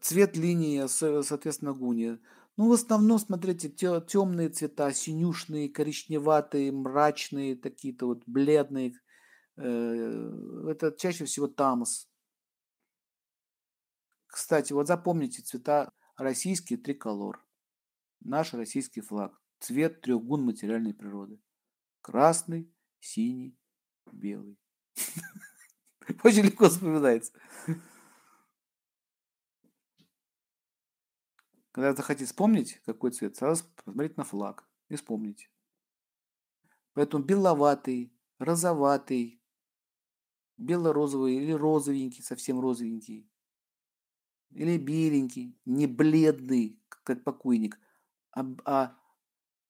Цвет линии, со- соответственно, гуни. Ну, в основном, смотрите, темные цвета, синюшные, коричневатые, мрачные, такие-то вот бледные. Э, Это чаще всего тамос. Кстати, вот запомните цвета российский триколор. Наш российский флаг. Цвет трех гун материальной природы. Красный, синий, белый. Очень легко вспоминается. Когда захотите вспомнить, какой цвет, сразу посмотрите на флаг и вспомните. Поэтому беловатый, розоватый, бело-розовый или розовенький, совсем розовенький. Или беленький, не бледный, как покойник, а, а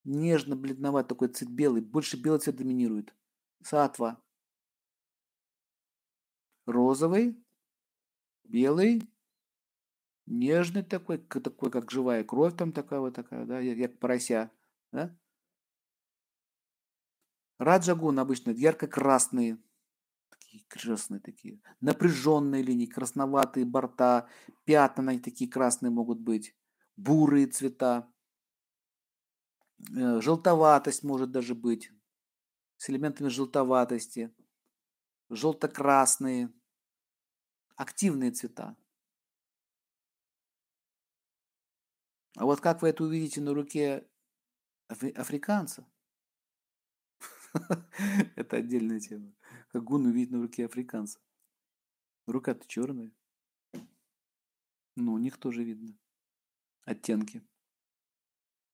нежно-бледноватый такой цвет белый. Больше белый цвет доминирует. Сатва. Розовый, белый, нежный такой, такой, как живая кровь там такая вот такая, да, как порося, да? Раджагун обычно ярко-красные, такие красные такие, напряженные линии, красноватые борта, пятна такие красные могут быть, бурые цвета, э, желтоватость может даже быть, с элементами желтоватости, желто-красные, активные цвета. А вот как вы это увидите на руке африканца? Это отдельная тема. Как гун увидеть на руке африканца? Рука-то черная. Ну, у них тоже видно. Оттенки.